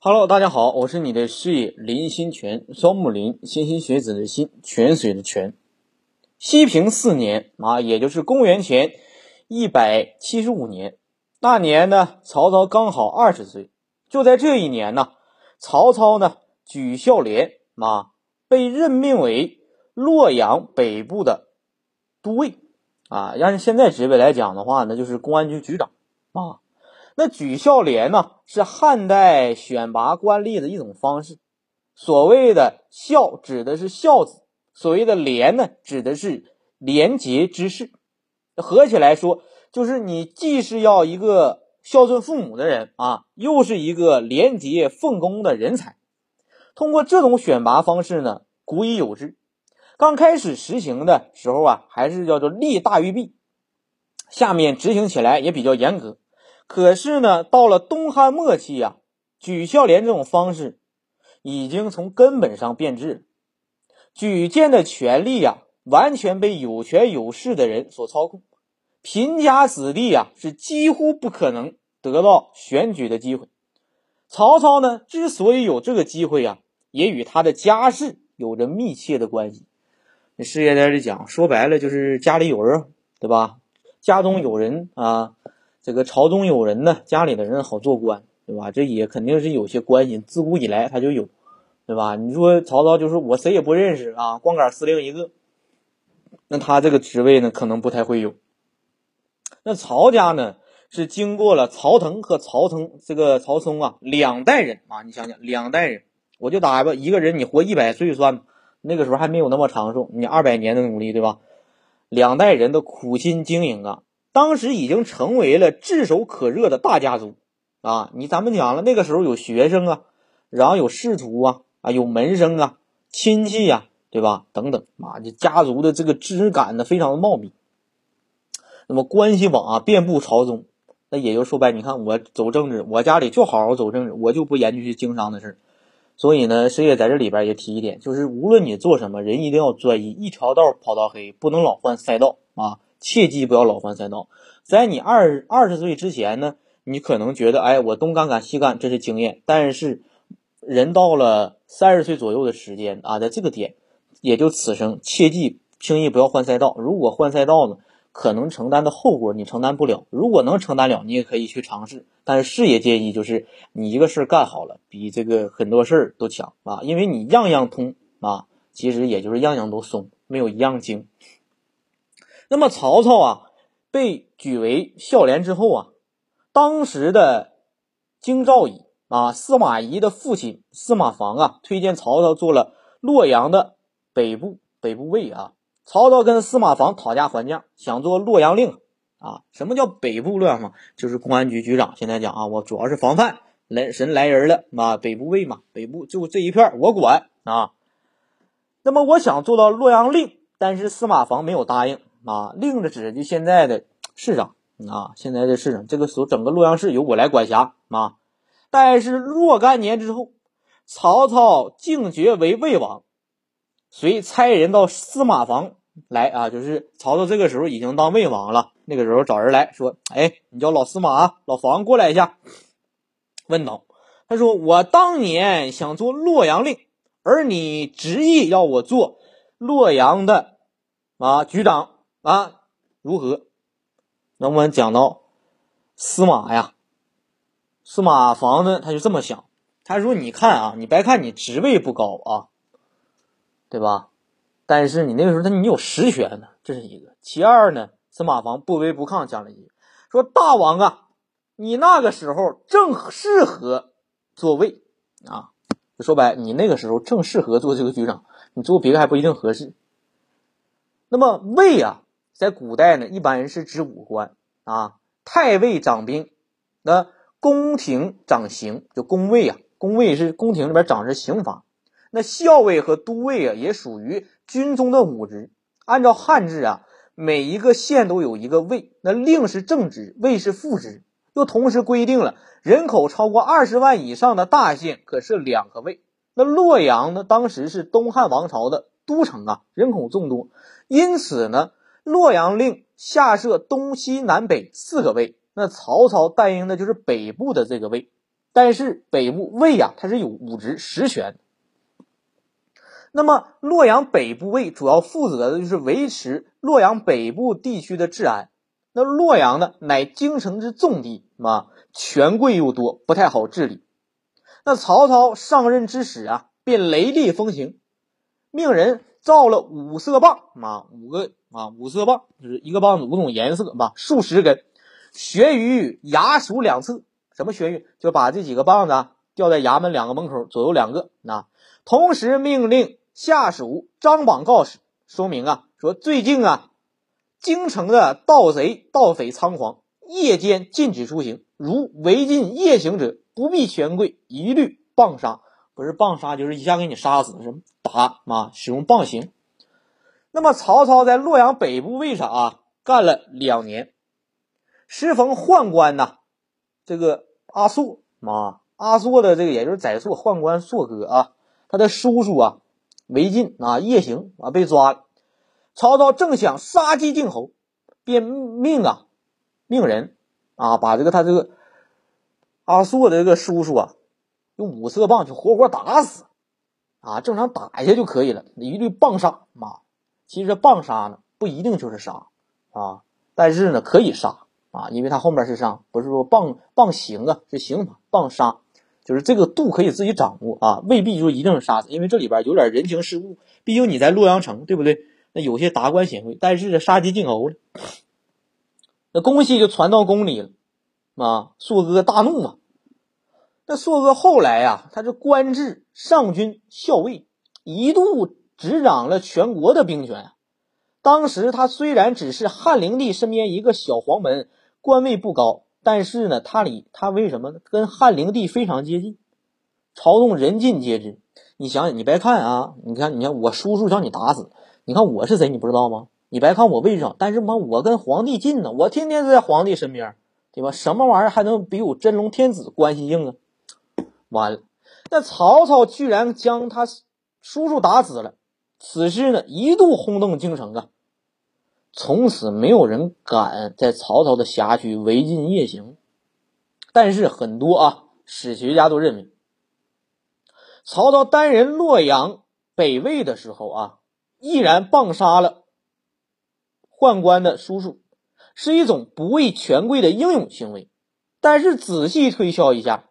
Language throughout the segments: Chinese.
Hello，大家好，我是你的师爷林心泉，双木林，莘莘学子的心，泉水的泉。西平四年啊，也就是公元前一百七十五年，那年呢，曹操刚好二十岁。就在这一年呢，曹操呢举孝廉啊，被任命为洛阳北部的都尉啊，按现在职位来讲的话，那就是公安局局长啊。那举孝廉呢，是汉代选拔官吏的一种方式。所谓的孝，指的是孝子；所谓的廉呢，指的是廉洁之士。合起来说，就是你既是要一个孝顺父母的人啊，又是一个廉洁奉公的人才。通过这种选拔方式呢，古已有之。刚开始实行的时候啊，还是叫做利大于弊，下面执行起来也比较严格。可是呢，到了东汉末期呀，举孝廉这种方式已经从根本上变质，举荐的权力呀，完全被有权有势的人所操控，贫家子弟呀是几乎不可能得到选举的机会。曹操呢，之所以有这个机会呀，也与他的家世有着密切的关系。那师爷在这讲，说白了就是家里有人，对吧？家中有人啊。这个朝中有人呢，家里的人好做官，对吧？这也肯定是有些关系，自古以来他就有，对吧？你说曹操就是我谁也不认识啊，光杆司令一个，那他这个职位呢，可能不太会有。那曹家呢，是经过了曹腾和曹腾这个曹嵩啊两代人啊，你想想两代人，我就打吧，一个人你活一百岁算，那个时候还没有那么长寿，你二百年的努力，对吧？两代人的苦心经营啊。当时已经成为了炙手可热的大家族啊！你咱们讲了，那个时候有学生啊，然后有仕途啊，啊有门生啊，亲戚呀，对吧？等等啊，这家族的这个枝感呢，非常的茂密。那么关系网啊，遍布朝中。那也就说白，你看我走政治，我家里就好好走政治，我就不研究去经商的事儿。所以呢，师爷在这里边也提一点，就是无论你做什么，人一定要专一，一条道跑到黑，不能老换赛道啊。切记不要老换赛道。在你二二十岁之前呢，你可能觉得，哎，我东干干西干，这是经验。但是，人到了三十岁左右的时间啊，在这个点，也就此生，切记轻易不要换赛道。如果换赛道呢，可能承担的后果你承担不了。如果能承担了，你也可以去尝试。但是，事业建议就是你一个事儿干好了，比这个很多事儿都强啊，因为你样样通啊，其实也就是样样都松，没有一样精。那么曹操啊，被举为孝廉之后啊，当时的京兆尹啊，司马懿的父亲司马防啊，推荐曹操做了洛阳的北部北部尉啊。曹操跟司马防讨价还价，想做洛阳令啊。什么叫北部洛阳嘛？就是公安局局长。现在讲啊，我主要是防范来神来人了啊，北部尉嘛，北部就这一片我管啊。那么我想做到洛阳令，但是司马防没有答应。啊，令着指就现在的市长啊，现在的市长，这个时候整个洛阳市由我来管辖啊。但是若干年之后，曹操进爵为魏王，遂差人到司马房来啊，就是曹操这个时候已经当魏王了。那个时候找人来说，哎，你叫老司马、老房过来一下，问道，他说我当年想做洛阳令，而你执意要我做洛阳的啊局长。啊，如何？那我们讲到司马呀，司马房呢，他就这么想。他说：“你看啊，你别看你职位不高啊，对吧？但是你那个时候，他你有实权呢，这是一个。其二呢，司马房不卑不亢讲了一句，说：大王啊，你那个时候正适合做魏啊。说白，你那个时候正适合做这个局长，你做别的还不一定合适。那么魏啊。”在古代呢，一般人是指武官啊，太尉掌兵，那宫廷掌刑，就宫尉啊，宫尉是宫廷里边掌着刑罚。那校尉和都尉啊，也属于军中的武职。按照汉制啊，每一个县都有一个尉，那令是正职，尉是副职。又同时规定了，人口超过二十万以上的大县可设两个尉。那洛阳呢，当时是东汉王朝的都城啊，人口众多，因此呢。洛阳令下设东西南北四个卫，那曹操担任的就是北部的这个卫但是北部卫呀，它是有武职实权。那么洛阳北部卫主要负责的就是维持洛阳北部地区的治安。那洛阳呢，乃京城之重地嘛，权贵又多，不太好治理。那曹操上任之时啊，便雷厉风行，命人造了五色棒啊，五个啊，五色棒就是一个棒子五种颜色吧，数十根，悬于衙署两侧。什么悬于？就把这几个棒子吊在衙门两个门口左右两个。那同时命令。下属张榜告示，说明啊，说最近啊，京城的盗贼盗匪猖狂，夜间禁止出行，如违禁夜行者，不避权贵，一律棒杀。不是棒杀，就是一下给你杀死，是打啊，使用棒刑。那么曹操在洛阳北部卫上啊，干了两年，时逢宦官呐，这个阿朔啊，阿朔的这个也就是宰朔宦官朔哥啊，他的叔叔啊。违禁啊，夜行啊，被抓了。曹操正想杀鸡儆猴，便命啊，命人啊，把这个他这个阿朔的这个叔叔啊，用五色棒就活活打死啊，正常打一下就可以了，一律棒杀啊。其实棒杀呢，不一定就是杀啊，但是呢，可以杀啊，因为他后面是上，不是说棒棒刑啊，是刑法棒杀。就是这个度可以自己掌握啊，未必就一定是杀死，因为这里边有点人情世故。毕竟你在洛阳城，对不对？那有些达官显贵，但是杀鸡儆猴了，那公信就传到宫里了啊。硕哥大怒嘛。那硕哥后来呀，他是官至上军校尉，一度执掌了全国的兵权。当时他虽然只是汉灵帝身边一个小黄门，官位不高。但是呢，他里他为什么？跟汉灵帝非常接近，朝中人尽皆知。你想想，你别看啊，你看，你看我叔叔叫你打死，你看我是谁，你不知道吗？你别看我位置上，但是嘛，我跟皇帝近呢，我天天在皇帝身边，对吧？什么玩意儿还能比我真龙天子关系硬啊？完了，那曹操居然将他叔叔打死了，此事呢一度轰动京城啊。从此没有人敢在曹操的辖区违禁夜行，但是很多啊史学家都认为，曹操担任洛阳北魏的时候啊，毅然棒杀了宦官的叔叔，是一种不畏权贵的英勇行为。但是仔细推敲一下，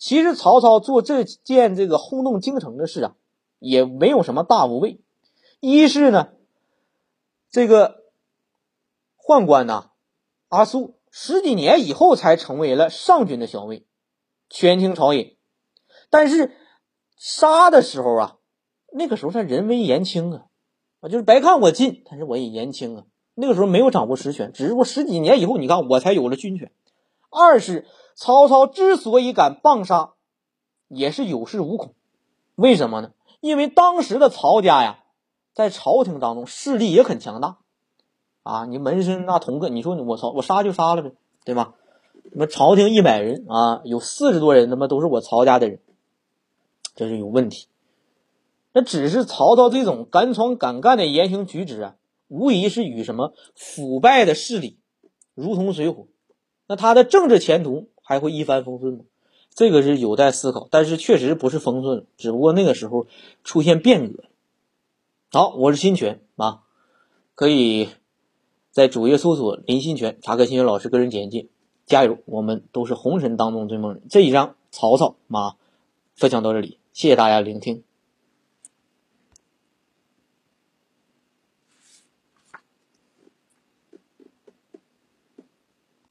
其实曹操做这件这个轰动京城的事啊，也没有什么大无畏。一是呢，这个。宦官呐，阿苏十几年以后才成为了上军的校尉，权倾朝野。但是杀的时候啊，那个时候他人微言轻啊，啊，就是白看我近，但是我也言轻啊。那个时候没有掌握实权，只是说十几年以后，你看我才有了军权。二是曹操之所以敢棒杀，也是有恃无恐。为什么呢？因为当时的曹家呀，在朝廷当中势力也很强大。啊，你门生那同个，你说我操，我杀就杀了呗，对吧？那么朝廷一百人啊，有四十多人他妈都是我曹家的人，这是有问题。那只是曹操这种敢闯敢干的言行举止啊，无疑是与什么腐败的势力如同水火。那他的政治前途还会一帆风顺吗？这个是有待思考。但是确实不是风顺，只不过那个时候出现变革。好，我是新权啊，可以。在主页搜索林新全，查看新权老师个人简介。加油，我们都是红尘当中追梦人。这一章曹操啊分享到这里，谢谢大家聆听。